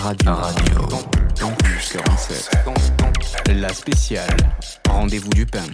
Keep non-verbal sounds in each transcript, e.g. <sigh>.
Radio. Radio. Campus 47. La spéciale. Rendez-vous du pain.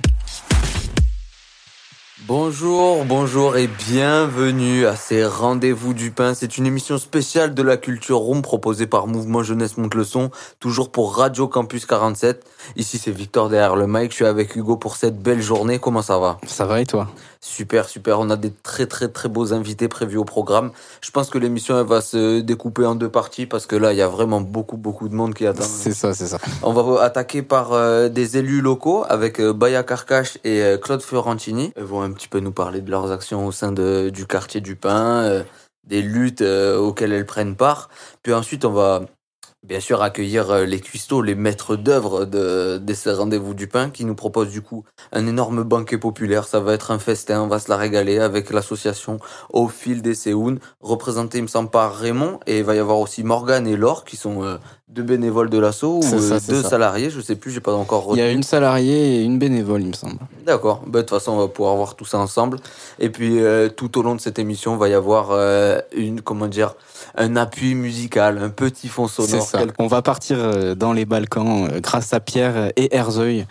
Bonjour, bonjour et bienvenue à ces Rendez-vous du Pain. C'est une émission spéciale de la culture room proposée par Mouvement Jeunesse Monte le Son, toujours pour Radio Campus 47. Ici c'est Victor derrière le mic, je suis avec Hugo pour cette belle journée. Comment ça va? Ça va et toi? Super, super. On a des très très très beaux invités prévus au programme. Je pense que l'émission elle va se découper en deux parties parce que là il y a vraiment beaucoup beaucoup de monde qui attend. C'est ça, c'est ça. On va attaquer par euh, des élus locaux avec euh, Baya Karkash et euh, Claude Fiorentini. Ils vont un petit peu nous parler de leurs actions au sein de, du quartier du Pain, des luttes auxquelles elles prennent part. Puis ensuite, on va bien sûr accueillir euh, les cuistots, les maîtres d'œuvre de, de ces rendez-vous du pain qui nous proposent du coup un énorme banquet populaire. Ça va être un festin, on va se la régaler avec l'association Au fil des Séounes, représentée, il me semble, par Raymond. Et il va y avoir aussi Morgane et Laure qui sont euh, deux bénévoles de l'asso ou ça, euh, deux ça. salariés, je sais plus, j'ai pas encore Il y a une salariée et une bénévole, il me semble. D'accord. Bah, de toute façon, on va pouvoir voir tout ça ensemble. Et puis, euh, tout au long de cette émission, il va y avoir euh, une, comment dire, un appui musical, un petit fond sonore. ça. quelque- On va partir dans les Balkans grâce à Pierre et Herzeuil.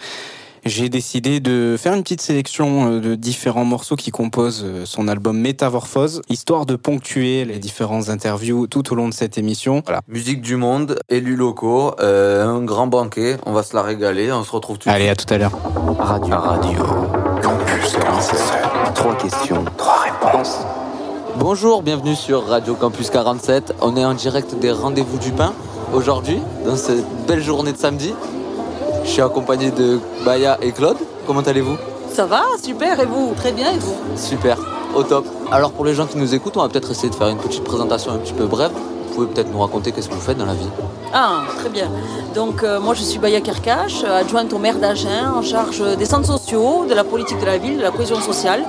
J'ai décidé de faire une petite sélection euh, de différents morceaux qui composent euh, son album Métamorphose, histoire de ponctuer les différentes interviews tout au long de cette émission. Voilà. Musique du monde, élus locaux, euh, un grand banquet. On va se la régaler. On se retrouve tout de Allez, à tout à l'heure. Radio. Radio. Campus 47. Trois questions, trois réponses. Bonjour, bienvenue sur Radio Campus 47. On est en direct des Rendez-vous du Pain aujourd'hui, dans cette belle journée de samedi. Je suis accompagné de Baya et Claude. Comment allez-vous? Ça va, super, et vous? Très bien, et vous? Super, au top. Alors pour les gens qui nous écoutent, on va peut-être essayer de faire une petite présentation un petit peu brève. Vous pouvez peut-être nous raconter qu'est-ce que vous faites dans la vie. Ah, très bien. Donc, euh, moi, je suis Baya Kerkash, euh, adjointe au maire d'Agen, en charge des centres sociaux, de la politique de la ville, de la cohésion sociale,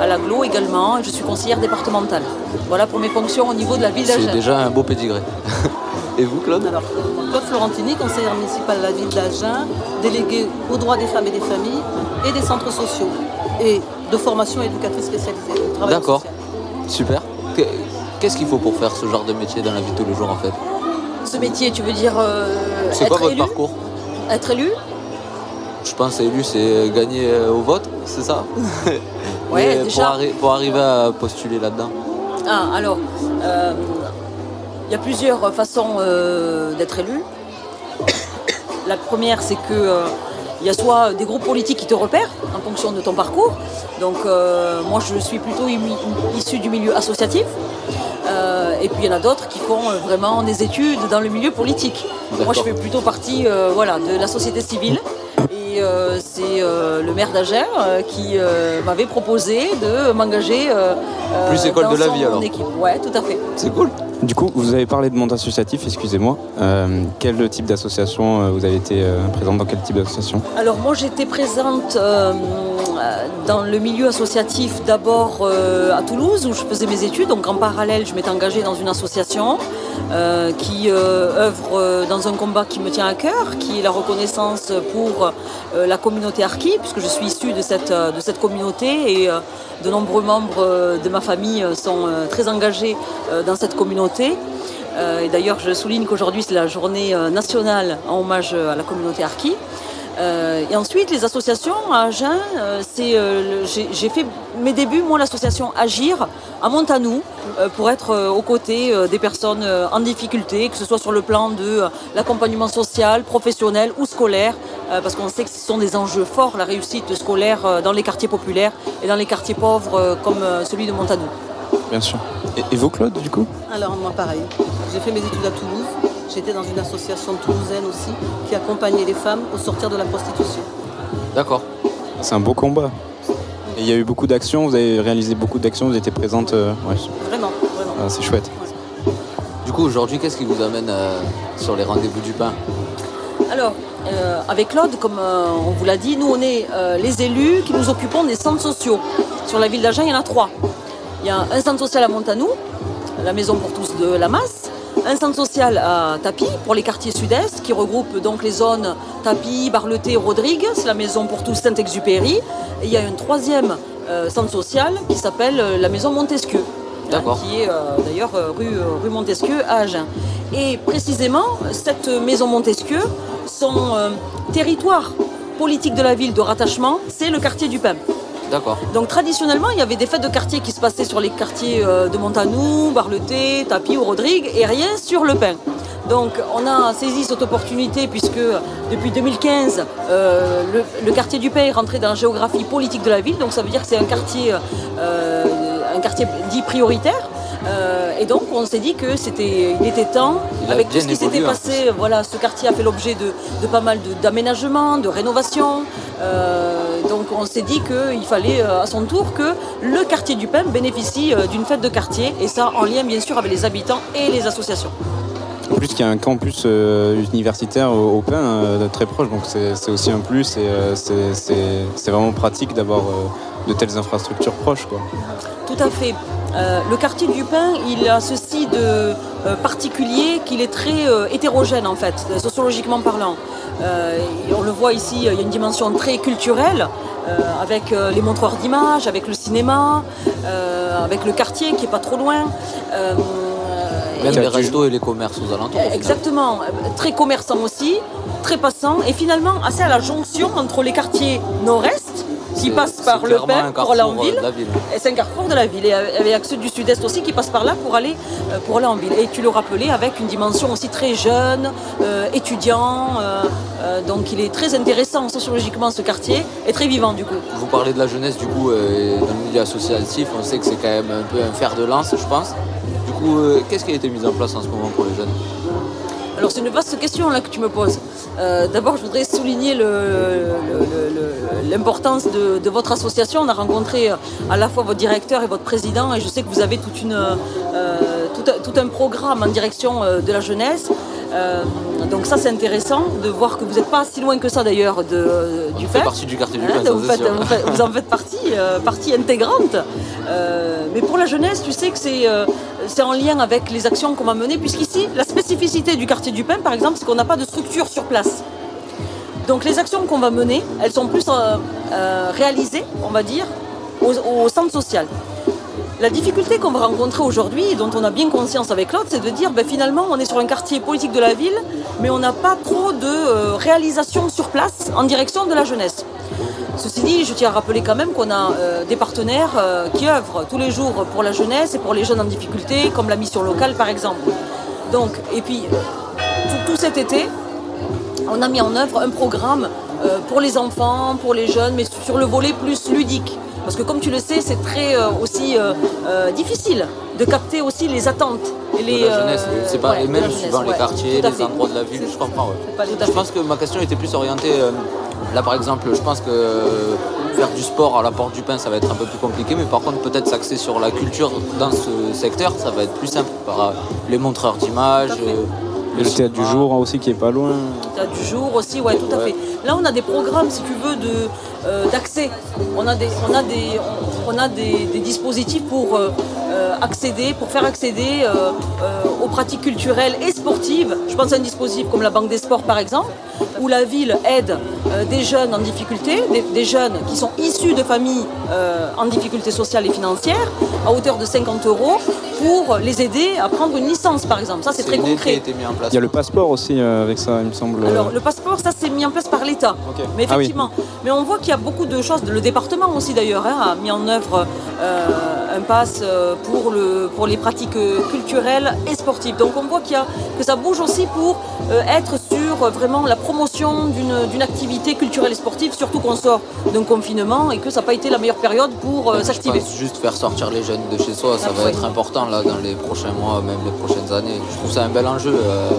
à l'aglo également, et je suis conseillère départementale. Voilà pour mes fonctions au niveau de la ville C'est d'Agen. déjà un beau pédigré. <laughs> et vous Claude Alors, Claude Florentini, conseillère municipale de la ville d'Agen, déléguée aux droits des femmes et des familles et des centres sociaux et de formation éducatrice spécialisée. D'accord. Super. Que- Qu'est-ce qu'il faut pour faire ce genre de métier dans la vie de tous les jours en fait? Ce métier, tu veux dire euh, C'est quoi votre élu parcours? Être élu? Je pense élu c'est gagner euh, au vote, c'est ça? Ouais, déjà. Pour, arri- pour arriver à postuler là-dedans? Ah, alors, euh, il y a plusieurs façons euh, d'être élu. La première, c'est que euh, il y a soit des groupes politiques qui te repèrent en fonction de ton parcours. Donc, euh, moi, je suis plutôt issue du milieu associatif. Euh, et puis, il y en a d'autres qui font euh, vraiment des études dans le milieu politique. Moi, je fais plutôt partie euh, voilà, de la société civile. Et euh, c'est euh, le maire d'Agen euh, qui euh, m'avait proposé de m'engager euh, euh, Plus école dans de la son vie, alors. équipe. Ouais, tout à fait. C'est cool. Du coup, vous avez parlé de monde associatif, excusez-moi. Euh, quel type d'association euh, vous avez été euh, présente dans quel type d'association? Alors moi j'étais présente dans le milieu associatif d'abord à Toulouse où je faisais mes études. Donc en parallèle je m'étais engagée dans une association qui œuvre dans un combat qui me tient à cœur, qui est la reconnaissance pour la communauté Arki, puisque je suis issue de cette, communauté et de nombreux membres de ma famille sont très engagés dans cette communauté. Euh, et d'ailleurs, je souligne qu'aujourd'hui, c'est la journée euh, nationale en hommage euh, à la communauté Arki. Et ensuite, les associations à Agen, j'ai fait mes débuts, moi, l'association Agir à Montanou, pour être aux côtés des personnes en difficulté, que ce soit sur le plan de l'accompagnement social, professionnel ou scolaire, parce qu'on sait que ce sont des enjeux forts, la réussite scolaire dans les quartiers populaires et dans les quartiers pauvres comme celui de Montanou. Bien sûr. Et, et vous, Claude, du coup Alors, moi, pareil. J'ai fait mes études à Toulouse. J'étais dans une association toulousaine aussi qui accompagnait les femmes au sortir de la prostitution. D'accord. C'est un beau combat. Et il y a eu beaucoup d'actions, vous avez réalisé beaucoup d'actions, vous étiez présente. euh, ouais, Vraiment, vraiment. ah, c'est chouette. Du coup, aujourd'hui, qu'est-ce qui vous amène euh, sur les rendez-vous du pain? Alors, euh, avec Claude, comme euh, on vous l'a dit, nous on est euh, les élus qui nous occupons des centres sociaux. Sur la ville d'Agen, il y en a trois. Il y a un centre social à Montanou, la maison pour tous de la Masse, un centre social à Tapi pour les quartiers sud-est qui regroupe donc les zones Tapi, Barleté, Rodrigue, c'est la maison pour tous Saint-Exupéry. Et il y a un troisième euh, centre social qui s'appelle euh, la maison Montesquieu. hein, D'accord. qui est euh, d'ailleurs euh, rue, euh, rue Montesquieu à Agen. Et précisément, cette maison Montesquieu, son euh, territoire politique de la ville de rattachement, c'est le quartier du Pin. Donc traditionnellement, il y avait des fêtes de quartier qui se passaient sur les quartiers euh, de Montanou, Barleté, Tapie ou Rodrigue, et rien sur le Pin. Donc on a saisi cette opportunité puisque depuis 2015, euh, le, quartier du Pin est rentré dans la géographie politique de la ville. Donc ça veut dire que c'est un quartier, euh, un quartier dit prioritaire. Euh, et donc on s'est dit que c'était, il était temps, Il avec tout ce qui s'était passé, voilà, ce quartier a fait l'objet de, de pas mal d'aménagements, de, rénovations. Euh, donc on s'est dit qu'il fallait euh, à son tour que le quartier du Pin bénéficie d'une fête de quartier, et ça en lien bien sûr avec les habitants et les associations. En plus qu'il y a un campus euh, universitaire au, au Pin, euh, très proche, donc c'est aussi un plus et euh, c'est- vraiment pratique d'avoir de telles infrastructures proches. Quoi. Tout à fait. Euh, le quartier du Pin, il a ceci de euh, particulier qu'il est très euh, hétérogène en fait, sociologiquement parlant. Euh, on le voit ici, il y a une dimension très culturelle euh, avec euh, les montreurs d'images, avec le cinéma, euh, avec le quartier qui est pas trop loin. Euh, Même les restos et les commerces aux alentours. Exactement, très commerçant aussi, très passant, et finalement assez à la jonction entre les quartiers nord-est, qui c'est par le Pin pour aller en euh, ville, et c'est un carrefour de la ville, et avec ceux du sud-est aussi qui passent par là pour aller, euh, pour aller en ville. Et tu le rappelais, avec une dimension aussi très jeune, euh, étudiant, euh, euh, donc il est très intéressant sociologiquement ce quartier, et très vivant du coup. Vous parlez de la jeunesse, du coup, euh, et dans le milieu associatif, on sait que c'est quand même un peu un fer de lance, je pense. Du coup, euh, qu'est-ce qui a été mis en place en ce moment pour les jeunes? Alors c'est une vaste question là que tu me poses. Euh, D'abord, je voudrais souligner l'importance de, de votre association. On a rencontré euh, à la fois votre directeur et votre président, et je sais que vous avez toute une, euh, tout, un, tout un programme en direction de la jeunesse. Euh, donc ça, c'est intéressant de voir que vous n'êtes pas si loin que ça d'ailleurs de- du On fait fait. partie du quartier du Hein, vous, faites- vous faites- vous en faites partie, partie intégrante. Mais pour la jeunesse, tu sais que c'est c'est en lien avec les actions qu'on va mener, puisqu'ici, la spécificité du quartier du Pin, par exemple, c'est qu'on n'a pas de structure sur place. Donc les actions qu'on va mener, elles sont plus euh, euh, réalisées, on va dire, au, au centre social. La difficulté qu'on va rencontrer aujourd'hui, et dont on a bien conscience avec l'autre, c'est de dire ben, finalement on est sur un quartier politique de la ville, mais on n'a pas trop de euh, réalisation sur place en direction de la jeunesse. Ceci dit, je tiens à rappeler quand même qu'on a euh, des partenaires euh, qui œuvrent tous les jours pour la jeunesse et pour les jeunes en difficulté, comme la mission locale par exemple. Donc, et puis, tout, tout cet été, on a mis en œuvre un programme euh, pour les enfants, pour les jeunes, mais sur le volet plus ludique. Parce que comme tu le sais, c'est très euh, aussi euh, difficile de capter aussi les attentes. Et les, de la jeunesse, c'est pas ouais, les mêmes suivant les quartiers, les endroits de la ville, je comprends. ouais. Je pense que ma question était plus orientée. Là, par exemple, je pense que faire du sport à la porte du pain, ça va être un peu plus compliqué, mais par contre, peut-être s'axer sur la culture dans ce secteur, ça va être plus simple. Par euh, les montreurs d'images, euh, Et le théâtre du jour aussi qui est pas loin. T'as du jour aussi, ouais, tout à Ouais. fait. Là, on a des programmes, si tu veux, de euh, d'accès. On a des, on a des, on, a des, des dispositifs pour euh, accéder, pour faire accéder euh, euh, pratiques culturelles et sportives. Je pense à un dispositif comme la Banque des Sports, par exemple, où la ville aide euh, des jeunes en difficulté, des jeunes qui sont issus de familles euh, en difficulté sociale et financière, à hauteur de 50 euros, pour les aider à prendre une licence, par exemple. Ça, c'est très concret. été mis en place. Il y a le passeport aussi euh, avec ça, il me semble. Alors, le passeport, ça, c'est mis en place par l'État. Mais Ah oui. effectivement, mais on voit qu'il y a beaucoup de choses. Le département aussi d'ailleurs hein, a mis en œuvre euh, un pass pour, le, pour les pratiques culturelles et sportives. Donc on voit qu'il y a, que ça bouge aussi pour euh, être sur euh, vraiment la promotion d'une activité culturelle et sportive, surtout qu'on sort d'un confinement et que ça n'a pas été la meilleure période pour euh, s'activer. juste faire sortir les jeunes de chez soi, ça Ah, va être important là dans les prochains mois, même les prochaines années. Je trouve ça un bel enjeu euh,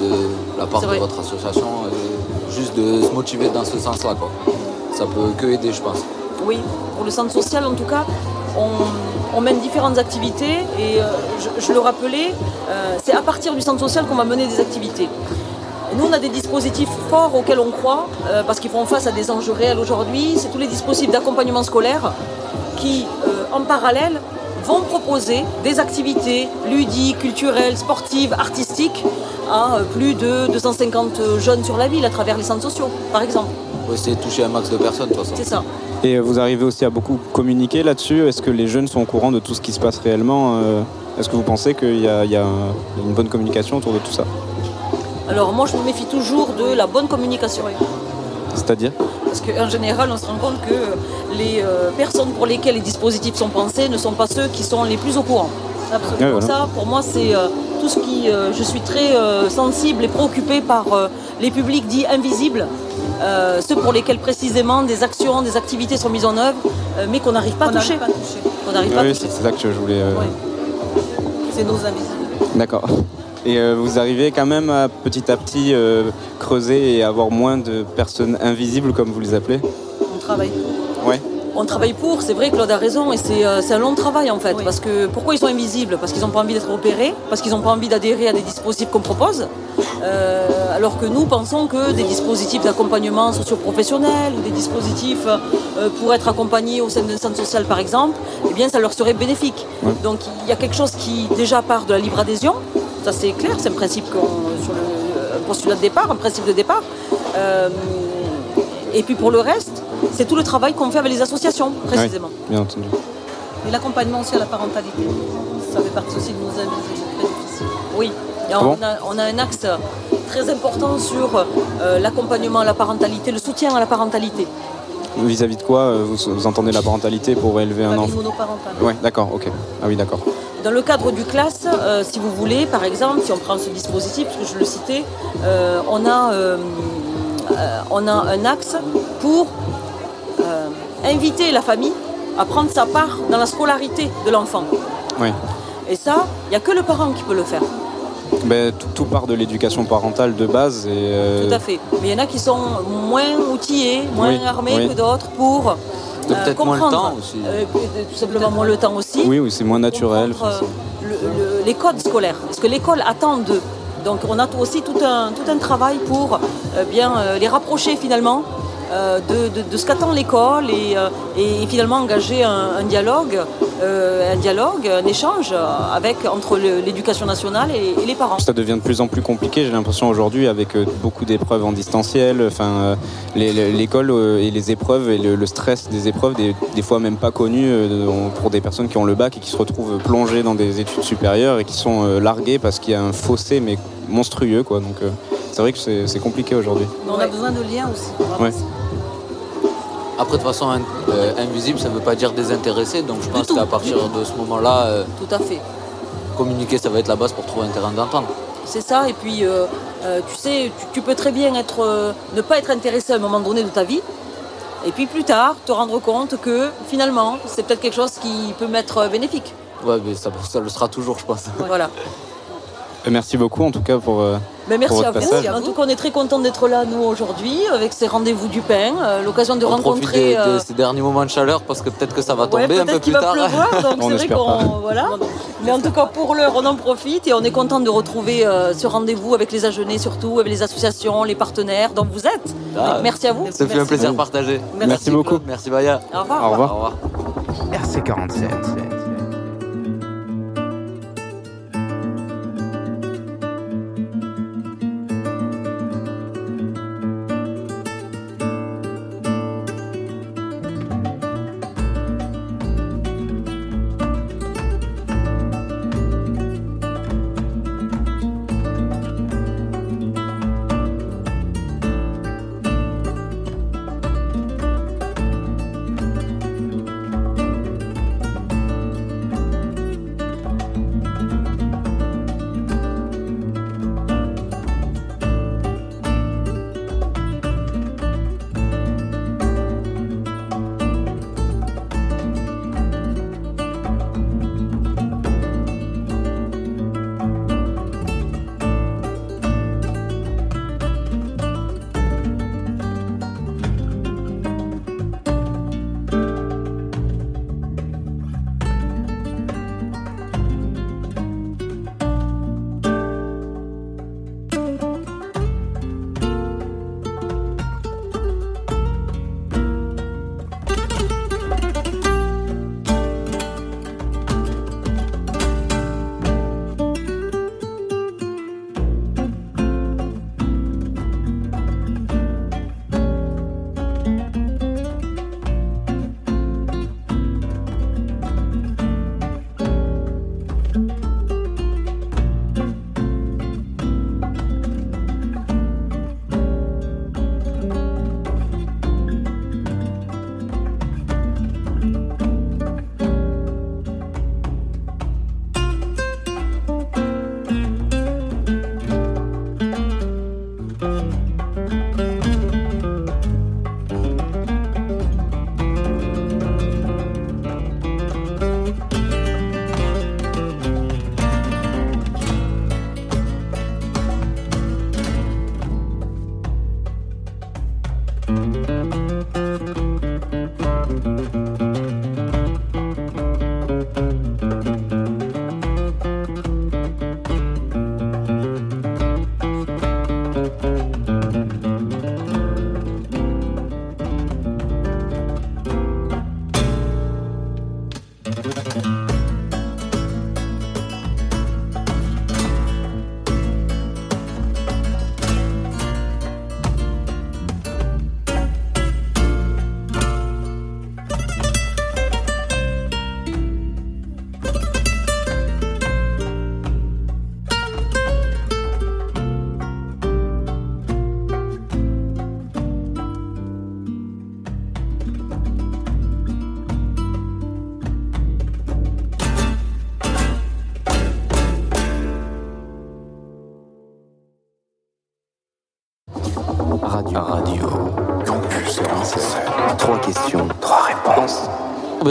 de la part de votre association, euh, juste de se motiver dans ce sens-là. Ça peut que aider, je pense. Oui, pour le centre social en tout cas, on, on mène différentes activités et euh, je, je le rappelais, euh, c'est à partir du centre social qu'on va mener des activités. Nous, on a des dispositifs forts auxquels on croit euh, parce qu'ils font face à des enjeux réels aujourd'hui. C'est tous les dispositifs d'accompagnement scolaire qui, euh, en parallèle, vont proposer des activités ludiques, culturelles, sportives, artistiques à euh, plus de 250 jeunes sur la ville à travers les centres sociaux, par exemple. Faut essayer de toucher un max de personnes, de toute façon. C'est ça. Et vous arrivez aussi à beaucoup communiquer là-dessus Est-ce que les jeunes sont au courant de tout ce qui se passe réellement Est-ce que vous pensez qu'il y, a- il y a un- une bonne communication autour de tout ça? Alors moi, je me méfie toujours de la bonne communication. C'est-à-dire Parce qu'en général, on se rend compte que les euh, personnes pour lesquelles les dispositifs sont pensés ne sont pas ceux qui sont les plus au courant. Absolument. Ouais, voilà. Ça, pour moi, c'est euh, tout ce qui. euh, je suis très euh, sensible et préoccupée par euh, les publics dits invisibles, euh, ceux pour lesquels précisément des actions, des activités sont mises en œuvre, euh, mais qu'on n'arrive pas pas à toucher. Qu'on n'arrive pas à Oui, toucher. c'est c'est ça que je voulais. euh, Ouais. C'est nos invisibles. D'accord. Et euh, vous arrivez quand même à petit à petit euh, creuser et avoir moins de personnes invisibles, comme vous les appelez On travaille. Ouais. On travaille pour, c'est vrai, Claude a raison, et c'est euh, un long travail en fait. Oui. Parce que pourquoi ils sont invisibles? Parce qu'ils n'ont pas envie d'être opérés, parce qu'ils n'ont pas envie d'adhérer à des dispositifs qu'on propose. Euh, alors que nous pensons que des dispositifs d'accompagnement socio-professionnel ou des dispositifs euh, pour être accompagnés au sein d'un centre social par exemple, eh bien ça leur serait bénéfique. Donc il y a quelque chose qui déjà part de la libre adhésion, ça c'est clair, c'est un principe qu'on- sur le postulat de départ, un principe de départ. Euh, et puis pour le reste, c'est tout le travail qu'on fait avec les associations, précisément. Bien entendu. Et l'accompagnement aussi à la parentalité. Ça fait partie aussi de nos difficile. Oui, Et on, a, on a un axe très important sur euh, l'accompagnement à la parentalité, le soutien à la parentalité. Vis-à-vis de quoi euh, vous, vous entendez la parentalité pour élever un enfant? monoparentale. Ouais, d'accord, ok. Ah oui, d'accord. Dans le cadre du classe, euh, si vous voulez, par exemple, si on prend ce dispositif, parce que je le citais, euh, on, a, euh, on a un axe pour inviter la famille à prendre sa part dans la scolarité de l'enfant. Oui. Et ça, il n'y a que le parent qui peut le faire. Ben, tout, tout part de l'éducation parentale de base et euh, Tout à fait. Mais il y en a qui sont moins outillés, moins Oui, armés oui. que d'autres pour peut-être moins le temps aussi. Euh, tout simplement moins le temps aussi. oui, oui, c'est moins naturel. euh, le- le- les codes scolaires. Parce que l'école attend d'eux. Donc on a aussi tout un, tout un travail pour euh, bien euh, les rapprocher finalement euh, de, de- de ce qu'attend l'école et, euh, et finalement engager un, un dialogue, euh, un dialogue, un échange avec, entre l'éducation nationale et, et les parents. Ça devient de plus en plus compliqué, j'ai l'impression aujourd'hui, avec beaucoup d'épreuves en distanciel. Enfin, l'école et les épreuves et le, le stress des épreuves, des, des fois même pas connu on- pour des personnes qui ont le bac et qui se retrouvent plongées dans des études supérieures et qui sont larguées parce qu'il y a un fossé mais monstrueux, quoi. Donc, euh, c'est vrai que c'est compliqué aujourd'hui. On a besoin de liens aussi. Ouais. Après, de toute façon, in- euh, invisible, ça ne veut pas dire désintéressé. Donc, je pense qu'à partir de ce moment-là, euh, Tout à fait. communiquer, ça va être la base pour trouver un terrain d'entente. C'est ça, et puis euh, tu sais, tu, tu peux très bien être, ne pas être intéressé à un moment donné de ta vie, et puis plus tard te rendre compte que finalement c'est peut-être quelque chose qui peut m'être bénéfique. Ouais, mais ça, ça le sera toujours, je pense. Voilà. <laughs> Euh, Merci beaucoup en tout cas pour. euh, Mais merci Pour à votre vous. passage. En tout cas, on est très content d'être là nous aujourd'hui avec ces rendez-vous du pain, euh, l'occasion de On profite rencontrer. des- de, euh, ces derniers moments de chaleur parce que peut-être que ça va ouais, tomber un peu plus va tard. pleuvoir, donc <laughs> On c'est vrai espère qu'on pas. voilà. Mais en tout cas, pour l'heure, on en profite et on est content de retrouver euh, ce rendez-vous avec les Agenais surtout, avec les associations, les partenaires dont vous êtes. Ah, Donc, merci à vous. Ça fait un Merci. plaisir partagé. Merci beaucoup. Claude, Merci Baya. Au revoir. Au revoir. Au revoir. RC47.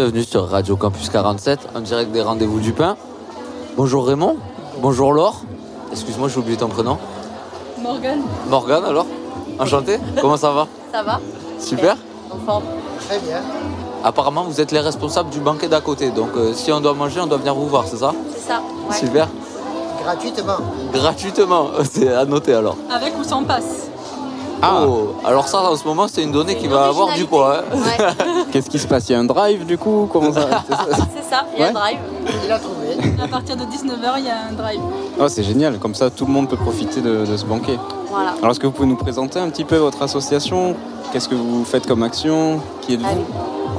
Bienvenue sur Radio Campus 47, en direct des rendez-vous du pain. Bonjour Raymond. Bonjour Laure. Excuse-moi, j'ai oublié ton prénom. Morgane, Morgane alors Enchanté. Comment ça va? Ça va Super. En forme Très bien. Apparemment, vous êtes les responsables du banquet d'à côté. Donc, euh, si on doit manger, on doit venir vous voir, c'est ça? C'est ça, ouais. Super. Gratuitement. Gratuitement. <laughs> C'est à noter alors. Avec ou sans passe Ah, Oh, alors ça, en ce moment, c'est une donnée qui va avoir du poids. hein. Ouais, qu'est-ce qui se passe? Il y a un drive du coup Comment ça <laughs> c'est ça, il y a un Ouais. drive. Il a trouvé. À partir de 19h, il y a un drive. Oh, c'est génial, comme ça tout le monde peut profiter de, de ce banquet. Voilà. Alors, est-ce que vous pouvez nous présenter un petit peu votre association? Qu'est-ce que vous faites comme action? Qui êtes-vous? Allez,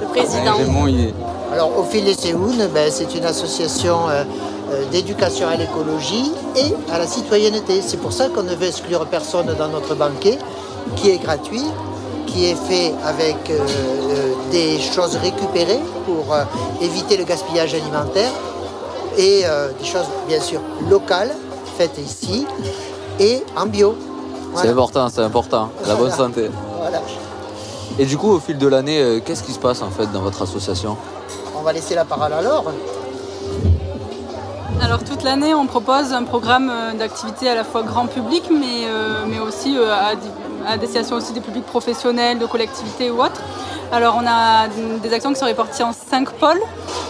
le président. Raymond, il est- Alors, au fil des Séoun, ben, c'est une association euh, euh, d'éducation à l'écologie et à la citoyenneté. C'est pour ça qu'on ne veut exclure personne dans notre banquet, qui est gratuit, qui est fait avec euh, euh, des choses récupérées pour euh, éviter le gaspillage alimentaire et euh, des choses, bien sûr, locales, faites ici et en bio. C'est important, c'est important. La bonne santé. Voilà. Et du coup, au fil de l'année, euh, qu'est-ce qui se passe en fait dans votre association? On va laisser la parole à Laure. Alors toute l'année, on propose un programme d'activités à la fois grand public, mais, euh, mais aussi euh, à, à destination aussi des publics professionnels, de collectivités ou autres. Alors on a des actions qui sont réparties en cinq pôles.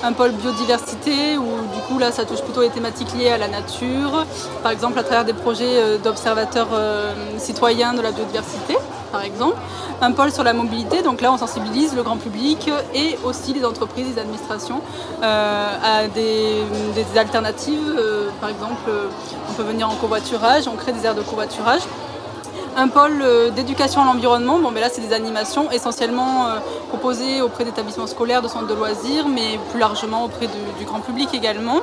Un pôle biodiversité où du coup là ça touche plutôt les thématiques liées à la nature, par exemple à travers des projets euh, d'observateurs euh, citoyens de la biodiversité par exemple. Un pôle sur la mobilité, donc là on sensibilise le grand public et aussi les entreprises, les administrations euh, à des, alternatives. Par exemple, on peut venir en covoiturage, on crée des aires de covoiturage. Un pôle euh, d'éducation à l'environnement, bon, mais là c'est des animations essentiellement euh, proposées auprès d'établissements scolaires, de centres de loisirs, mais plus largement auprès du, grand public également.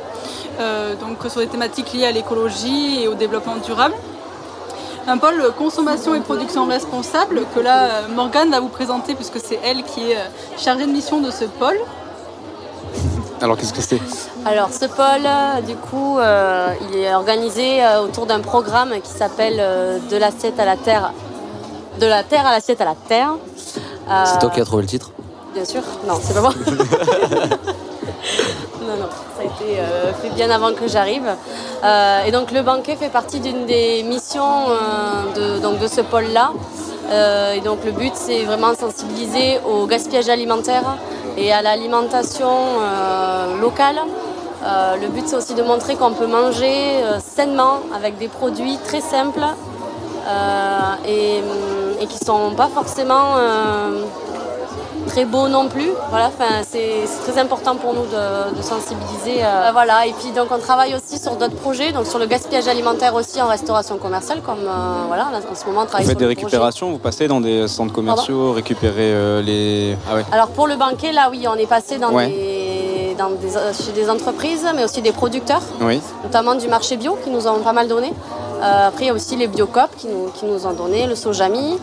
Euh, donc sur des thématiques liées à l'écologie et au développement durable. Un pôle consommation et production responsable que là Morgane va vous présenter puisque c'est elle qui est chargée de mission de ce pôle. Alors, qu'est-ce que c'est Alors ce pôle, euh, du coup, euh, il est organisé euh, autour d'un programme qui s'appelle euh, De l'assiette à la terre. De la terre à l'assiette à la terre. Euh, C'est toi qui as trouvé le titre Bien sûr, non, c'est pas moi. <laughs> non, non, ça a été euh, fait bien avant que j'arrive. Euh, et donc le banquet fait partie d'une des missions euh, de, donc, de ce pôle-là. Euh, et donc le but, c'est vraiment sensibiliser au gaspillage alimentaire et à l'alimentation euh, locale. Euh, le but, c'est aussi de montrer qu'on peut manger sainement avec des produits très simples et, et qui ne sont pas forcément très beaux non plus. Voilà, c'est très important pour nous de, de sensibiliser. euh, voilà. Et puis donc on travaille aussi sur d'autres projets, donc sur le gaspillage alimentaire aussi en restauration commerciale, comme euh, voilà, là, en ce moment on travaille Vous faites sur des projet. récupérations, vous passez dans des centres commerciaux, récupérer euh, les. Ah ouais. Alors pour le banquet, là oui, on est passé dans Ouais. des, dans des, euh, chez des entreprises, mais aussi des producteurs, Oui. notamment du marché bio qui nous ont pas mal donné. Euh, après il y a aussi les biocop qui nous, qui nous ont donné, le sojami.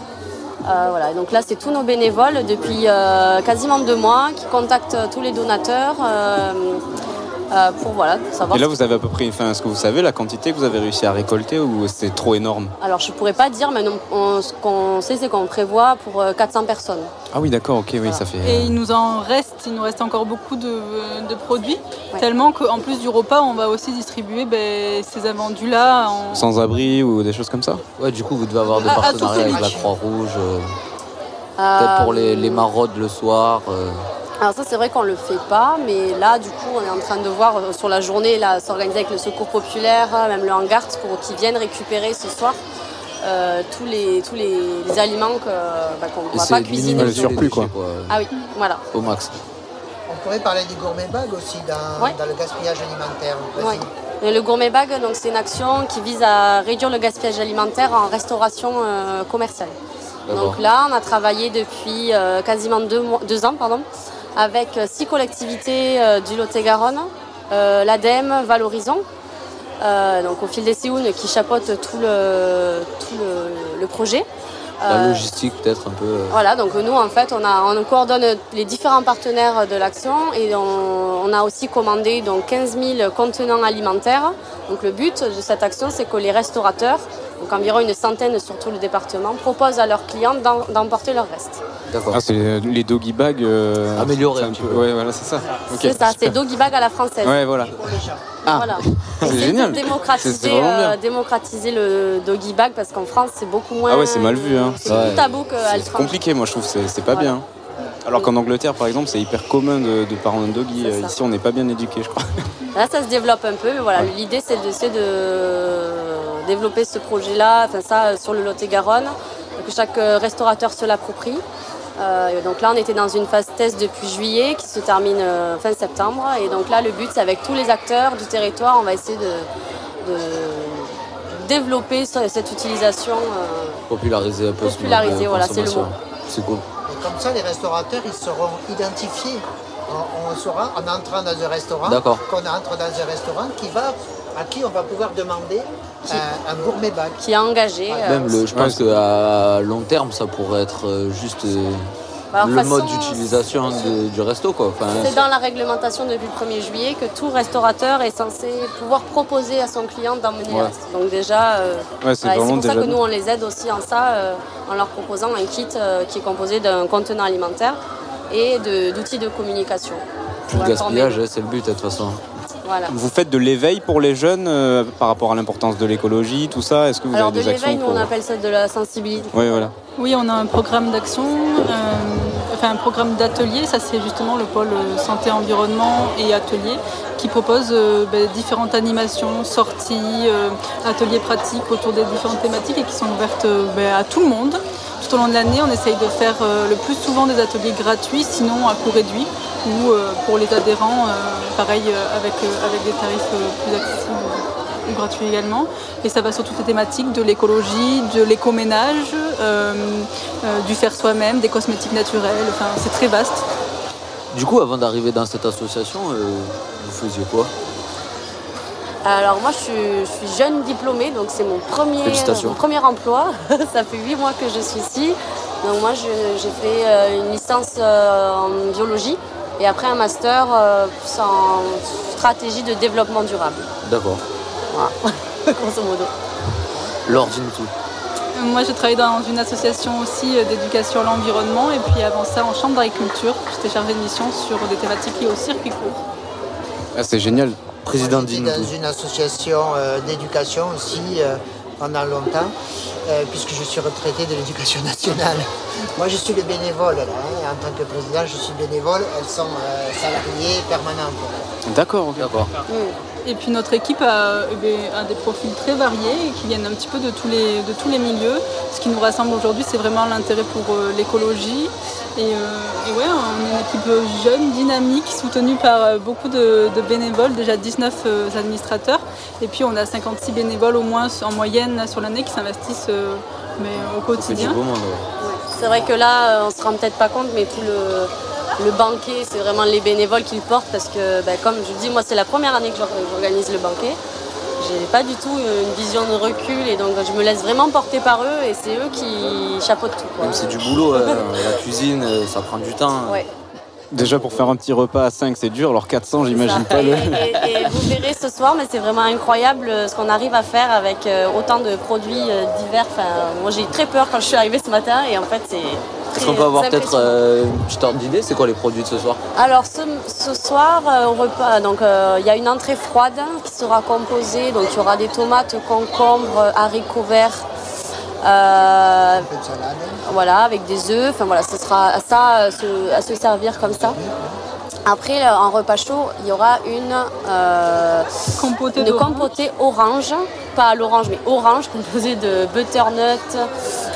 Euh, voilà, donc là c'est tous nos bénévoles depuis euh, quasiment deux mois qui contactent tous les donateurs euh, euh, pour voilà, savoir. Et là, vous avez à peu près, enfin, est-ce que vous savez la quantité que vous avez réussi à récolter ou c'est trop énorme Alors je pourrais pas dire, mais non, on- ce qu'on sait c'est qu'on prévoit pour euh, 400 personnes. Ah oui, d'accord, ok, oui, ça fait. Et euh, il nous en reste, il nous reste encore beaucoup de, de produits, Ouais. tellement qu'en plus du repas, on va aussi distribuer ben, ces invendus-là en... Sans-abri ou des choses comme ça Ouais, du coup, vous devez avoir des partenariats avec la. Croix-Rouge, euh, Euh, peut-être pour les, les maraudes le soir. Euh. Alors ça c'est vrai qu'on le fait pas, mais là du coup on est en train de voir euh, sur la journée là s'organiser avec le secours populaire, euh, même le hangar pour qu'ils viennent récupérer ce soir euh, tous les tous les, les aliments que, bah, qu'on ne va pas cuisiner. le surplus, quoi. Ah oui, voilà. Au max. On pourrait parler des gourmet bags aussi dans, Ouais. dans le gaspillage alimentaire. Ouais. Et le gourmet bag, donc c'est une action qui vise à réduire le gaspillage alimentaire en restauration euh, commerciale. D'accord. Donc là, on a travaillé depuis euh, quasiment deux, mois, deux ans pardon, avec euh, six collectivités euh, du Lot-et-Garonne, euh, l'ADEME, Valorisons, euh, donc au fil des Séounes qui chapeaute tout le, tout le, le projet. La logistique, peut-être un peu. voilà, donc nous en fait on, a, on coordonne les différents partenaires de l'action et on, on a aussi commandé donc 15 000 contenants alimentaires. Donc le but de cette action c'est que les restaurateurs donc environ une centaine sur tout le département, proposent à leurs clients d'em- d'emporter leur reste. D'accord. Ah, c'est les doggy bags. euh, Améliorés un peu. peu. Ouais, voilà, c'est ça. C'est ça, c'est doggy bag à la française. Ouais, voilà. Ah, Voilà. <laughs> c'est génial. démocratiser, euh, démocratiser le doggy bag parce qu'en France c'est beaucoup moins. Ah ouais, c'est mal vu, hein. C'est Ouais. tout tabou qu'à C'est compliqué, moi je trouve, c'est c'est pas Voilà. bien. Alors qu'en Angleterre, par exemple, c'est hyper commun de, de parler en doggy. Ici, on n'est pas bien éduqué, je crois. Là, ça se développe un peu. mais Voilà, l'idée c'est d'essayer de développer ce projet-là, enfin ça sur le Lot-et-Garonne, que chaque euh, restaurateur se l'approprie. Euh, donc là, on était dans une phase test depuis juillet qui se termine euh, fin septembre. Et donc là, le but, c'est avec tous les acteurs du territoire, on va essayer de, de développer ce- cette utilisation. euh, Populariser un peu Populariser, de voilà, c'est le mot. C'est cool. Comme ça, les restaurateurs, ils seront identifiés. On, on saura, en entrant dans un restaurant, qu'on entre dans un restaurant qui va, à qui on va pouvoir demander un, un gourmet bac. qui est engagé. euh, Même le, je Ouais, pense qu'à long terme, ça pourrait être euh, juste euh, Alors, le façon, mode d'utilisation de- du resto, quoi. Enfin, C'est dans la réglementation depuis le 1er juillet que tout restaurateur est censé pouvoir proposer à son client d'emmener Ouais. le reste. Donc déjà, euh, Ouais, c'est voilà, pour ça que nous on les aide aussi en ça, euh, en leur proposant un kit euh, qui est composé d'un contenant alimentaire et de- d'outils de, communication. plus de gaspillage, hein, c'est le but, de toute façon. Voilà. Vous faites de l'éveil pour les jeunes euh, par rapport à l'importance de l'écologie, tout ça? Est-ce que vous Alors de avez des actions l'éveil, nous pour... on appelle ça de la sensibilité. Ouais, voilà. Oui, on a un programme d'action, euh, enfin un programme d'atelier, ça c'est justement le pôle euh, santé, environnement et atelier, qui propose euh, ben, différentes animations, sorties, euh, ateliers pratiques autour des différentes thématiques et qui sont ouvertes ben, à tout le monde. Tout au long de l'année, on essaye de faire le plus souvent des ateliers gratuits, sinon à coût réduit, ou pour les adhérents, pareil avec, avec des tarifs plus accessibles ou gratuits également. Et ça va sur toutes les thématiques de l'écologie, de l'écoménage, euh, euh, du faire soi-même, des cosmétiques naturels. Enfin, c'est très vaste. Du coup, avant d'arriver dans cette association, euh, vous faisiez quoi? Alors moi je suis, je suis jeune diplômée, donc c'est mon premier, Félicitations. mon premier emploi. <laughs> ça fait huit mois que je suis ici. Donc moi j'ai fait euh, une licence euh, en biologie et après un master euh, en stratégie de développement durable. D'accord. Voilà, <laughs> grosso modo. Laure, dis-nous tout. Euh, Moi, j'ai travaillé dans une association aussi euh, d'éducation à l'environnement. Et puis avant ça, en chambre d'agriculture, j'étais chargée de mission sur des thématiques liées au circuit court. Ah, c'est génial. Président, J'étais dans une association euh, d'éducation aussi pendant longtemps, puisque je suis retraité de l'éducation nationale. <laughs> Moi, je suis le bénévole. Là, hein. En tant que président, je suis bénévole. Elles sont salariées permanentes. D'accord, ok. D'accord. Et puis notre équipe a, eh bien, a des profils très variés et qui viennent un petit peu de tous les, de tous les milieux. Ce qui nous rassemble aujourd'hui, c'est vraiment l'intérêt pour euh, l'écologie. Et, euh, et ouais, on est une équipe jeune, dynamique, soutenue par euh, beaucoup de, de bénévoles, déjà 19 euh, administrateurs. Et puis on a 56 bénévoles au moins en moyenne sur l'année qui s'investissent euh, mais au quotidien. C'est vrai que là, on se rend peut-être pas compte, mais tout le, le banquet, c'est vraiment les bénévoles qui le portent parce que, ben, comme je dis, moi, c'est la première année que j'or- j'organise le banquet. J'ai pas du tout une vision de recul et donc je me laisse vraiment porter par eux et c'est eux qui chapeautent tout. quoi. Même c'est du boulot, hein. la cuisine, euh, ça prend du temps. Ouais. Déjà pour faire un petit repas à 5 c'est dur, alors 400 j'imagine pas le... Et, et- et vous verrez ce soir, mais c'est vraiment incroyable euh, ce qu'on arrive à faire avec euh, autant de produits euh, divers. Enfin, moi j'ai eu très peur quand je suis arrivée ce matin et en fait c'est. Est-ce qu'on peut avoir peut-être euh, une petite ordre d'idée C'est quoi les produits de ce soir? Alors ce, ce soir euh, au repas, donc euh, il y a une entrée froide qui sera composée, donc il y aura des tomates, concombres, haricots verts. euh, Un peu de salade. voilà, avec des œufs. Enfin voilà, ce sera à ça à se, à se servir comme ça. Après, là, en repas chaud, il y aura une, euh, Compotée une compotée orange, pas à l'orange, mais orange, <laughs> composée de butternut,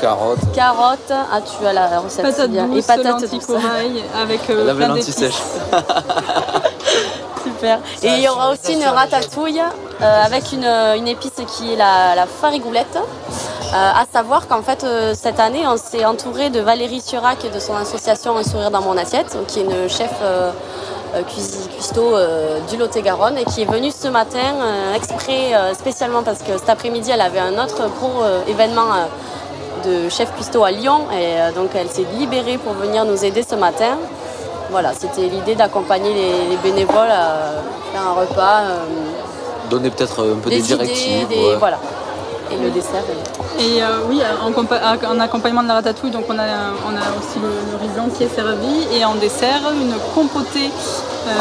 Carottes. carottes. Ah, tu as la recette, c'est Patates bien. douces, Et patates douces. corail, avec euh, avait plein sèches. <laughs> Super. Ça, Et il y aura aussi une ratatouille euh, avec une, une épice qui est la, la farigoulette. Euh, à savoir qu'en fait, euh, cette année, on s'est entouré de Valérie Surac et de son association Un sourire dans mon assiette, qui est une chef euh, cuistot du Lot-et-Garonne et qui est venue ce matin exprès, spécialement parce que cet après-midi, elle avait un autre gros événement de chef cuistot à Lyon et donc elle s'est libérée pour venir nous aider ce matin. Voilà, c'était l'idée d'accompagner les, les bénévoles à faire un repas, Donner peut-être un peu des, des, idées, directives. des- ouais. voilà. Et le dessert. Et euh, oui, en, compa- en accompagnement de la ratatouille, donc on a, on a aussi le, le riz blanc qui est servi. Et en dessert, une compotée euh,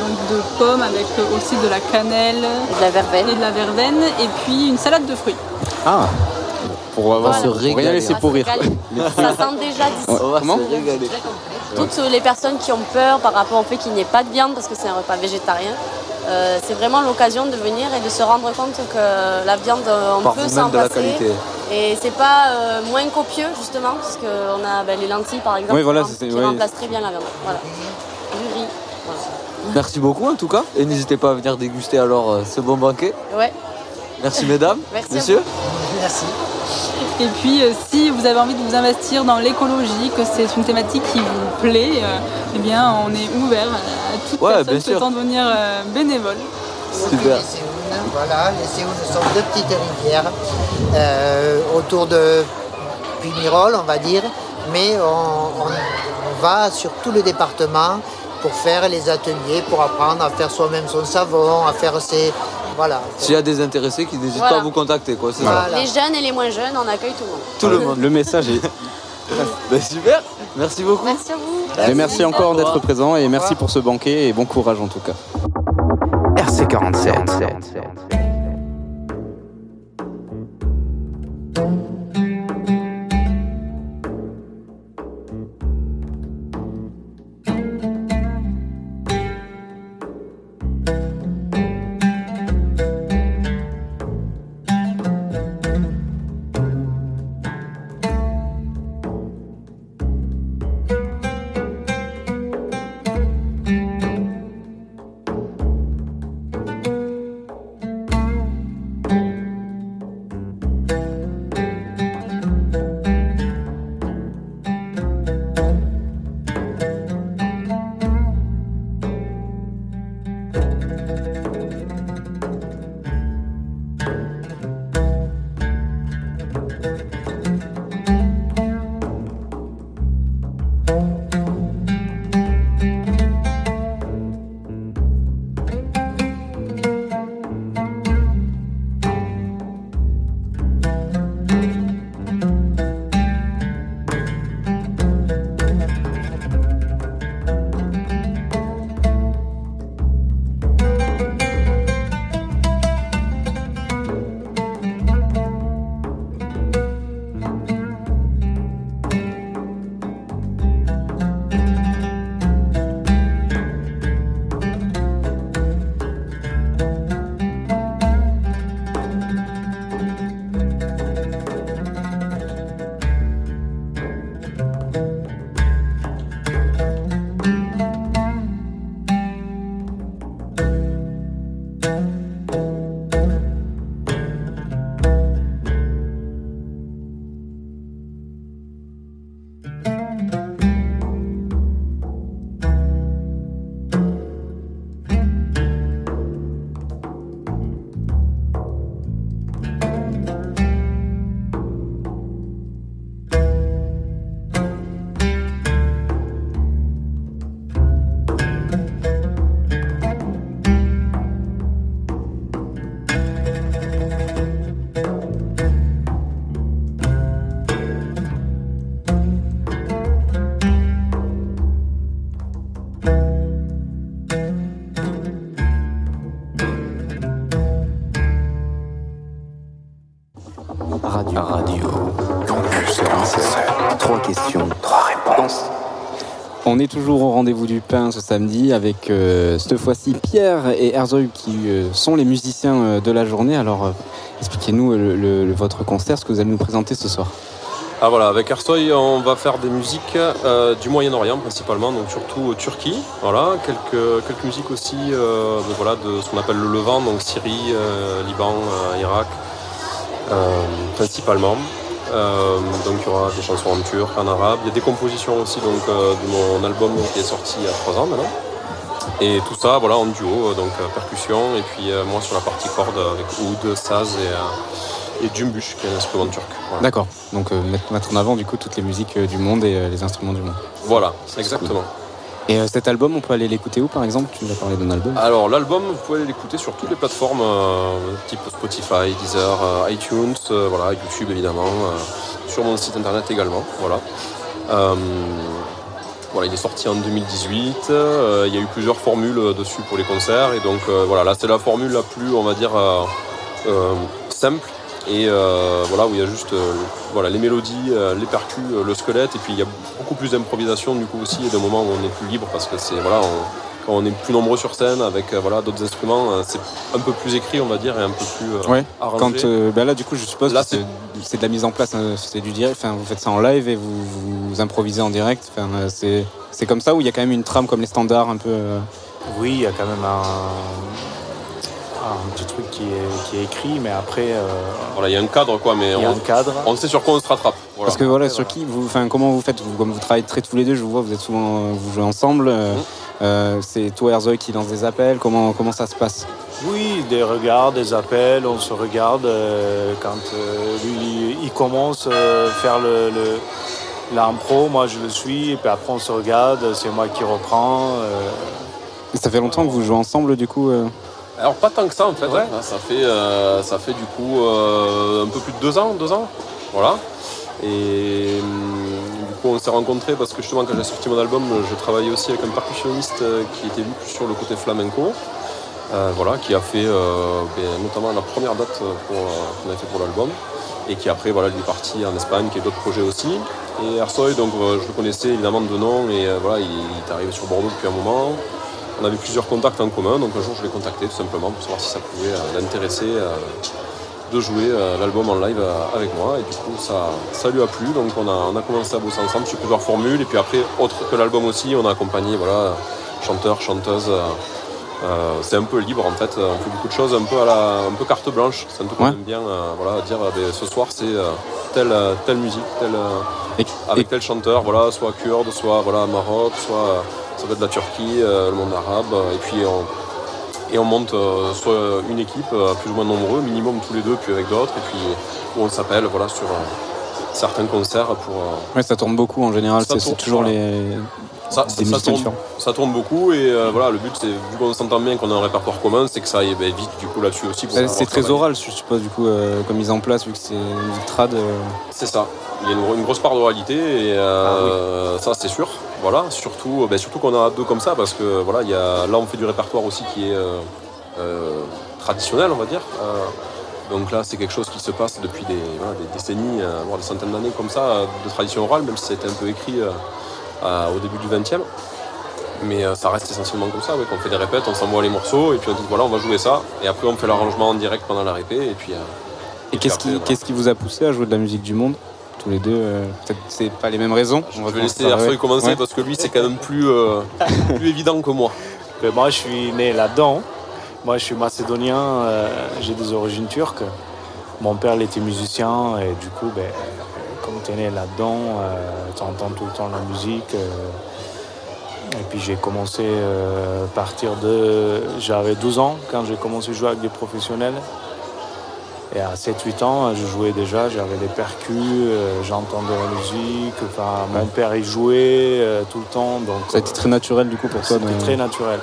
donc de pommes avec aussi de la cannelle Et de la verveine. et de la verveine. Et puis une salade de fruits. Ah Pour avoir Voilà. pour rien laisser Ah, pourrir. Ça sent déjà d'ici. On va Comment se régaler. Toutes les personnes qui ont peur par rapport au fait qu'il n'y ait pas de viande parce que c'est un repas végétarien, euh, c'est vraiment l'occasion de venir et de se rendre compte que la viande, euh, on Par peut s'en passer. qualité. Et c'est pas euh, moins copieux justement, parce qu'on a ben, les lentilles par exemple Oui, voilà, qui, remplacent très bien la viande. Voilà. Du riz. Voilà. Merci beaucoup en tout cas. Et n'hésitez pas à venir déguster alors euh, ce bon banquet. Ouais. Merci mesdames, <laughs> Merci messieurs. Merci. <laughs> Et puis, euh, si vous avez envie de vous investir dans l'écologie, que c'est une thématique qui vous plaît, euh, eh bien, on est ouvert toute Ouais, bien personne sûr. souhaitant devenir euh, bénévole. Super. Les Séounes, voilà, les Séounes sont deux petites rivières euh, autour de Puy-Mirol, on va dire, mais on, on- on va sur tout le département pour faire les ateliers, pour apprendre à faire soi-même son savon, à faire ses... Voilà. S'il y a des intéressés qui n'hésitent Voilà. pas à vous contacter, quoi, c'est Voilà. ça. Les jeunes et les moins jeunes, on accueille tout le monde. Tout le monde. Le message est. Ben, super. Merci beaucoup. Merci à vous. Mais merci encore d'être présent et merci pour ce banquet et bon courage en tout cas. RC47. On est toujours au rendez-vous du pain ce samedi avec euh, cette fois-ci Pierre et Herzog qui euh, sont les musiciens euh, de la journée. Alors expliquez-nous votre concert, ce que vous allez nous présenter ce soir. Ah voilà, avec Arsoy, on va faire des musiques du Moyen-Orient principalement, donc surtout Turquie. Voilà, quelques, quelques musiques aussi de, voilà, de ce qu'on appelle le Levant, donc Syrie, Liban, Irak, principalement. Euh, donc il y aura des chansons en turc, en arabe. Il y a des compositions aussi donc, euh, de mon album qui est sorti il y a trois ans maintenant. Et tout ça voilà, en duo, euh, donc percussion, et puis moi sur la partie corde avec oud, saz et, et djumbush, qui est un instrument turc. Voilà. D'accord. Donc mettre, en avant du coup toutes les musiques du monde et les instruments du monde. Voilà, exactement. Et euh, cet album, on peut aller l'écouter où par exemple? Tu nous as parlé d'un album. Alors l'album, vous pouvez l'écouter sur toutes les plateformes, euh, type Spotify, Deezer, euh, iTunes, voilà, YouTube évidemment, sur mon site internet également. Voilà. Voilà, il est sorti en 2018. euh, il y a eu plusieurs formules dessus pour les concerts et donc voilà, là c'est la formule la plus, on va dire, simple et euh, voilà où il y a juste euh, voilà les mélodies, euh, les percus, euh, le squelette et puis il y a beaucoup plus d'improvisation du coup aussi et de moments où on est plus libre parce que c'est voilà on- quand on est plus nombreux sur scène avec euh, voilà d'autres instruments, euh, c'est un peu plus écrit on va dire et un peu plus euh, Ouais. arrangé. Quand, euh, bah là, du coup, je suppose Là, que c'est c'est de la mise en place, hein, c'est du direct. Enfin, vous faites ça en live et vous, vous improvisez en direct. Enfin, euh, c'est c'est comme ça où il y a quand même une trame comme les standards un peu. euh, Oui, il y a quand même un, un petit truc qui est, qui est écrit, mais après, euh, Voilà, il y a un cadre quoi, mais on, un cadre. on sait sur quoi on se rattrape. Voilà. Parce que voilà, Après, sur voilà. qui vous, enfin, comment vous faites vous, Comme vous travaillez très tous les deux, je vous vois, vous êtes souvent, euh, vous jouez ensemble. euh, Mhm. euh, c'est toi, Herzog, qui lance des appels. Comment comment ça se passe? Oui, des regards, des appels, on se regarde euh, quand euh, lui il commence à faire le, le- l'impro, moi je le suis, et puis après on se regarde, c'est moi qui reprends. euh, Et Ça fait longtemps que vous jouez ensemble, du coup. euh, Alors pas tant que ça en fait. Ouais. hein. Ça fait euh, ça fait du coup euh, un peu plus de deux ans, deux ans. Voilà. Et hum, du coup on s'est rencontrés parce que justement quand j'ai sorti mon album, je travaillais aussi avec un percussionniste euh, qui était lui plus sur le côté flamenco. Euh, voilà, qui a fait ben, notamment la première date qu'on avait fait pour l'album et qui après voilà lui est parti en Espagne, qui a d'autres projets aussi. Et Ersoy, donc je le connaissais évidemment de nom et voilà il, il est arrivé sur Bordeaux depuis un moment. On avait plusieurs contacts en commun, donc un jour je l'ai contacté tout simplement pour savoir si ça pouvait euh, l'intéresser euh, de jouer euh, l'album en live avec moi. Et du coup ça, ça lui a plu, donc on a, on a commencé à bosser ensemble sur plusieurs formules. Et puis après, autre que l'album aussi, on a accompagné voilà, chanteurs, chanteuses. euh, c'est un peu libre en fait, on fait beaucoup de choses un peu à la un peu carte blanche. C'est un truc qu'on Ouais. aime bien euh, voilà, dire ben, ce soir c'est euh, telle, telle musique, telle, et- avec tel chanteur, voilà, soit kurde, soit voilà, Maroc, soit ça va être de la Turquie, euh, le monde arabe, euh, et puis on, et on monte euh, soit une équipe plus ou moins nombreux, minimum tous les deux, puis avec d'autres, et puis où on s'appelle voilà, sur certains concerts pour. Ouais, ça tourne beaucoup en général. Ça C'est toujours voilà. les. ça, ça, tourne, ça tourne beaucoup, et euh, voilà, le but, c'est, vu qu'on s'entend bien, qu'on a un répertoire commun, c'est que ça aille ben, vite du coup là-dessus aussi. C'est très oral, je suppose, du coup, euh, comme mise en place, vu que c'est une trad. euh, C'est ça. Il y a une, une grosse part d'oralité et euh, ça c'est sûr. Voilà, surtout, ben, surtout qu'on a deux comme ça parce que voilà, il y a, là on fait du répertoire aussi qui est euh, euh, traditionnel, on va dire. Euh, donc là c'est quelque chose qui se passe depuis des, voilà, des décennies, euh, voire des centaines d'années comme ça, euh, de tradition orale, même si ça a été un peu écrit euh, à- au début du 20e. Mais euh, ça reste essentiellement comme ça, ouais, qu'on fait des répètes, on s'envoie les morceaux et puis on dit voilà on va jouer ça et après on fait l'arrangement en direct pendant la répé et puis euh, Et qu'est-ce après, qui, voilà. qu'est-ce qui vous a poussé à jouer de la musique du monde? Tous les deux euh, Peut-être c'est pas les mêmes raisons. Je On va vais laisser Ersoy commencer Ouais. parce que lui c'est quand même plus, euh, <laughs> plus évident que moi. que moi je suis né là-dedans. Moi je suis macédonien, euh, j'ai des origines turques. Mon père il était musicien et du coup, ben, comme tu es né là-dedans, euh, tu entends tout le temps la musique. euh, et puis j'ai commencé euh, à partir de... J'avais 12 ans quand j'ai commencé à jouer avec des professionnels. Et à 7-8 ans, je jouais déjà, j'avais des percus, euh, j'entendais la musique. Enfin, mon père y jouait euh, tout le temps. Donc, Ça a été très naturel, du coup, pour toi. c'était de- très naturel.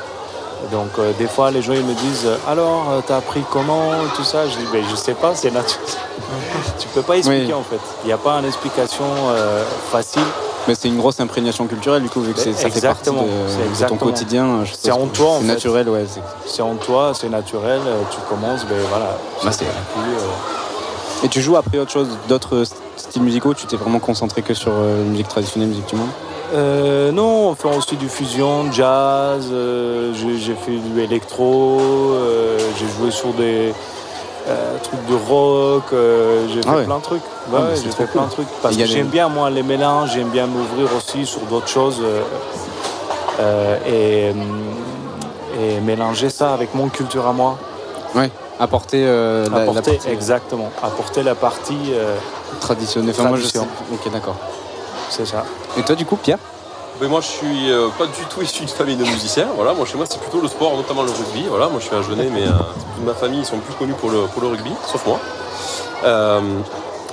Donc euh, des fois les gens ils me disent alors euh, t'as appris comment tout ça Je dis ben je sais pas c'est naturel. <laughs> tu peux pas expliquer Oui. en fait. Il n'y a pas une explication euh, facile. Mais c'est une grosse imprégnation culturelle, du coup, vu que c'est- ça fait partie de, ton quotidien. C'est en toi, en C'est fait. naturel, ouais. c'est- en toi, c'est naturel. euh, Tu commences, ben voilà. Bah, c'est- Et puis, euh, Et tu joues après autre chose, d'autres styles musicaux Tu t'es vraiment concentré que sur euh, la musique traditionnelle, musique du monde? Euh, non, on fait aussi du fusion, jazz, euh, j'ai j'ai fait du électro, euh, j'ai joué sur des euh, trucs de rock, euh, j'ai fait ouais. plein de trucs. Ouais, j'ai fait cool. plein de trucs. Parce que des- j'aime bien, moi, les mélanges, j'aime bien m'ouvrir aussi sur d'autres choses euh, euh, et, hum, et mélanger ça avec mon culture à moi. Apporter, euh, la, la apporter, partie exactement, apporter la partie, euh, traditionnelle. Enfin, moi, je sais. Ok, d'accord. c'est ça. Et toi, du coup, Pierre? Moi je suis euh, pas du tout issu d'une famille de musiciens. Voilà, moi chez moi c'est plutôt le sport, notamment le rugby. Voilà, moi je suis un jeunet, mais euh, toute ma famille ils sont plus connus pour le, pour le rugby, sauf moi. Euh,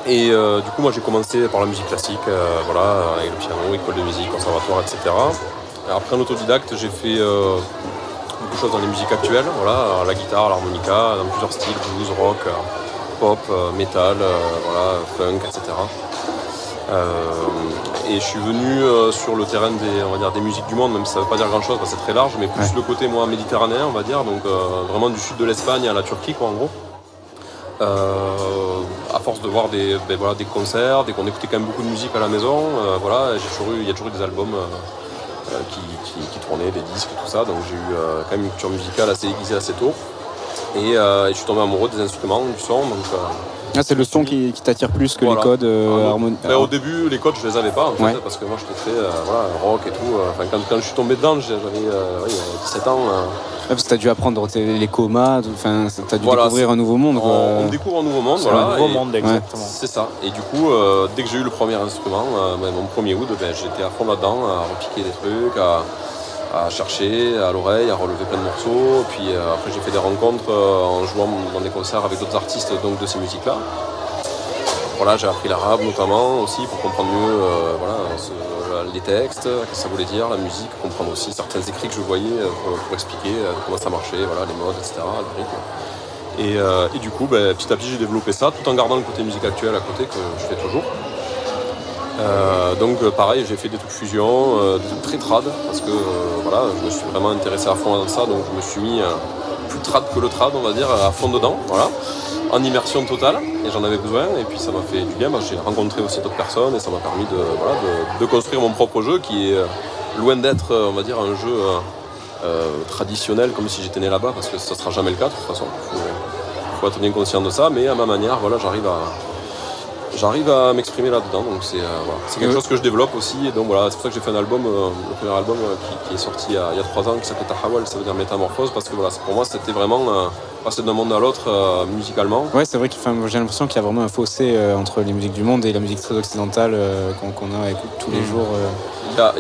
et du coup moi j'ai commencé par la musique classique, voilà, avec le piano, école de musique, conservatoire, etc. Après, en autodidacte, j'ai fait beaucoup de choses dans les musiques actuelles. Voilà, la guitare, l'harmonica, dans plusieurs styles, blues, rock, pop, metal, voilà, funk, etc. Et je suis venu euh, sur le terrain des, on va dire, des musiques du monde, même si ça ne veut pas dire grand-chose, parce que c'est très large, mais plus Ouais. le côté moi méditerranéen, on va dire, donc euh, vraiment du sud de l'Espagne à la Turquie, quoi, en gros. Euh, à force de voir des, ben, voilà, des concerts, dès qu'on écoutait quand même beaucoup de musique à la maison, voilà, j'ai toujours eu, il y a toujours eu des albums qui, qui- qui tournaient, des disques, tout ça, donc j'ai eu euh, quand même une culture musicale assez aiguisée assez tôt. Et, euh, et je suis tombé amoureux des instruments, du son, donc euh, Ah, c'est le son qui, qui t'attire plus que Voilà. les codes euh, Ah, harmoni- ben, au début, les codes, je les avais pas, en fait, Ouais. parce que moi, j'étais très euh, voilà, rock et tout. euh, Enfin, quand, quand je suis tombé dedans, j'avais euh, oui, euh, 17 ans. euh, Ouais, parce que t'as dû apprendre tes- les comas, enfin, t'as dû Voilà, découvrir un nouveau monde. quoi. on, on découvre un nouveau monde. C'est voilà, un nouveau et- monde, exactement. C'est ça. Et du coup, euh, dès que j'ai eu le premier instrument, euh, ben, mon premier oud, ben, j'étais à fond là-dedans, à repiquer des trucs, à, à chercher à l'oreille, à relever plein de morceaux. Puis euh, après, j'ai fait des rencontres euh, en jouant dans des concerts avec d'autres artistes donc, de ces musiques-là. J'ai appris l'arabe notamment aussi pour comprendre mieux euh, voilà, les textes, qu'est-ce que ça voulait dire, la musique, comprendre aussi certains écrits que je voyais pour, expliquer comment ça marchait, voilà, les modes, etc.. Et, du coup, ben, petit à petit, j'ai développé ça tout en gardant le côté musique actuel à côté que je fais toujours. Euh, donc euh, pareil, j'ai fait des trucs fusion, euh, des trucs très trad, parce que voilà, je me suis vraiment intéressé à fond à ça, donc je me suis mis plus trad que le trad, on va dire, à fond dedans, voilà, en immersion totale, et j'en avais besoin, et puis ça m'a fait du bien, j'ai rencontré aussi d'autres personnes, et ça m'a permis de, construire mon propre jeu, qui est loin d'être, on va dire, un jeu traditionnel, comme si j'étais né là-bas, parce que ça sera jamais le cas, de toute façon, faut, faut être bien conscient de ça, mais à ma manière, voilà, j'arrive à j'arrive à m'exprimer là-dedans, donc c'est euh, voilà. Quelque chose que je développe aussi, et donc voilà, c'est pour ça que j'ai fait un album, euh, le premier album euh, qui, qui est sorti il y, a, trois ans, qui s'appelle Tahawal, ça veut dire métamorphose, parce que voilà, pour moi c'était vraiment passer d'un monde à l'autre musicalement. Ouais, c'est vrai que j'ai l'impression qu'il y a vraiment un fossé entre les musiques du monde et la musique très occidentale qu'on a écoute tous les Mm. jours. Il y a,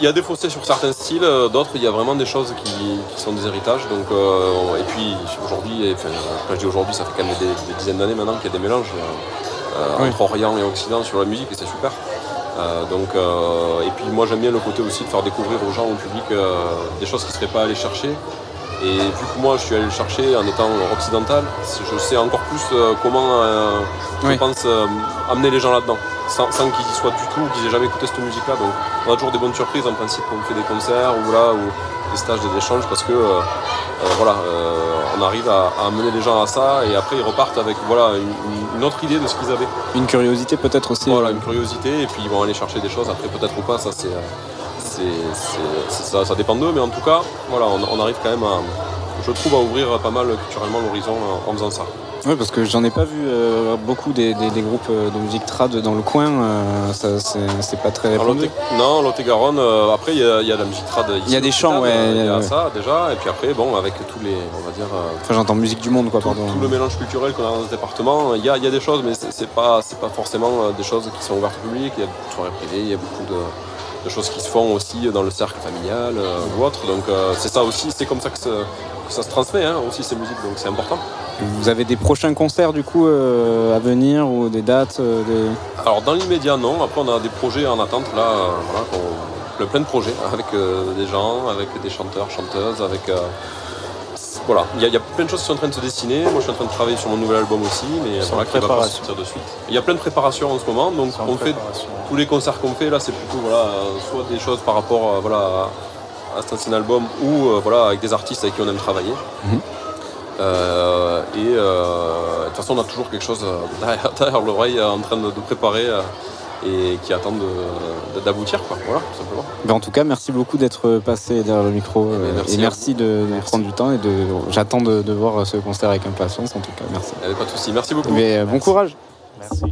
il y des fossés sur certains styles, d'autres il y a vraiment des choses qui, qui sont des héritages. Donc, euh, et puis aujourd'hui, et, enfin, quand je dis aujourd'hui, ça fait quand même des, des dizaines d'années maintenant qu'il y a des mélanges euh, Oui. entre Orient et Occident sur la musique et c'est super. Euh, donc, euh, et puis moi j'aime bien le côté aussi de faire découvrir aux gens, au public, euh, des choses qu'ils ne seraient pas allés chercher. Et vu que moi je suis allé le chercher en étant occidental, je sais encore plus euh, comment euh, je pense euh, amener les gens là-dedans, sans, sans qu'ils y soient du tout, qu'ils aient jamais écouté cette musique-là. Donc on a toujours des bonnes surprises en principe quand on fait des concerts ou là ou des stages, des échanges parce que euh, euh, voilà, euh, on arrive à, à amener les gens à ça et après ils repartent avec voilà une, autre idée de ce qu'ils avaient. Une curiosité peut-être aussi. Voilà, euh, une curiosité et puis ils vont aller chercher des choses après peut-être ou pas, ça c'est euh, c'est- c'est- c'est- ça, ça dépend d'eux, mais en tout cas voilà, on, on arrive quand même à je trouve à ouvrir pas mal culturellement l'horizon en, en faisant ça. Ouais, parce que j'en ai pas vu euh, beaucoup des, des- des groupes euh, de musique trad dans le coin. euh, ça, c'est pas très répandu. Non, Lot-et-Garonne, euh, après il y, y a la musique trad. ici, Il y a des chants, ouais, Il y a ça déjà, et puis après, bon, avec tous les, on va dire, Enfin, j'entends musique du monde, quoi, tout, pardon. tout le mélange culturel qu'on a dans ce département, il y a, y a des choses, mais c'est pas, c'est pas forcément des choses qui sont ouvertes au public. Il y a beaucoup de soirées privées, il y a beaucoup de, de choses qui se font aussi dans le cercle familial euh, ou autre. Donc euh, c'est ça aussi, c'est comme ça que, que ça se transmet hein, aussi ces musiques, donc c'est important. Vous avez des prochains concerts, du coup, euh, à venir ou des dates euh, des... Alors dans l'immédiat non, après on a des projets en attente là, euh, voilà, plein, plein de projets avec euh, des gens, avec des chanteurs, chanteuses, avec euh, voilà, il y, a- il y a plein de choses qui sont en train de se dessiner. Moi je suis en train de travailler sur mon nouvel album aussi, mais C'est voilà, qui va pas sortir de suite. Il y a plein de préparations en ce moment, donc on fait tous les concerts qu'on fait là, c'est plutôt voilà, euh, soit des choses par rapport euh, voilà, à, ancien album ou euh, voilà, avec des artistes avec qui on aime travailler. Mhm. Euh, et euh, de toute façon, on a toujours quelque chose <laughs> derrière, derrière l'oreille en train de, de préparer euh, et qui attend de- de- d'aboutir, quoi. Voilà, tout simplement. Ben, en tout cas, merci beaucoup d'être passé derrière le micro euh, ben, merci et merci de, de prendre du temps et de j'attends de, de voir ce concert avec impatience. En tout cas, merci. Avait pas de souci. Merci beaucoup. Mais bon courage. Merci.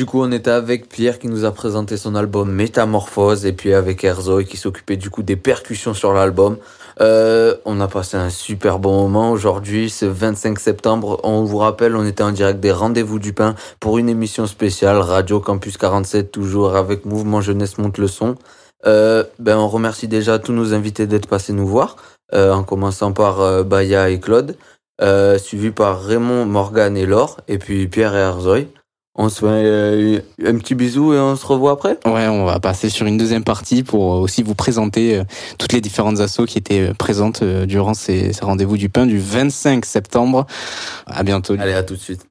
Du coup, on était avec Pierre qui nous a présenté son album Métamorphose et puis avec Erzoy qui s'occupait du coup des percussions sur l'album. Euh, on a passé un super bon moment aujourd'hui, ce 25 septembre. On vous rappelle, on était en direct des Rendez-vous du Pain pour une émission spéciale Radio Campus 47, toujours avec Mouvement Jeunesse Monte le Son. Euh, ben, on remercie déjà tous nos invités d'être passés nous voir, euh, en commençant par Baya et Claude, suivi par Raymond, Morgan et Laure, et puis Pierre et Arzoy. On se fait euh, un petit bisou et on se revoit après? Ouais, on va passer sur une deuxième partie pour aussi vous présenter euh, toutes les différentes assos qui étaient euh, présentes euh, durant ces, ces rendez-vous du pain du 25 septembre. À bientôt. Allez, à tout de suite.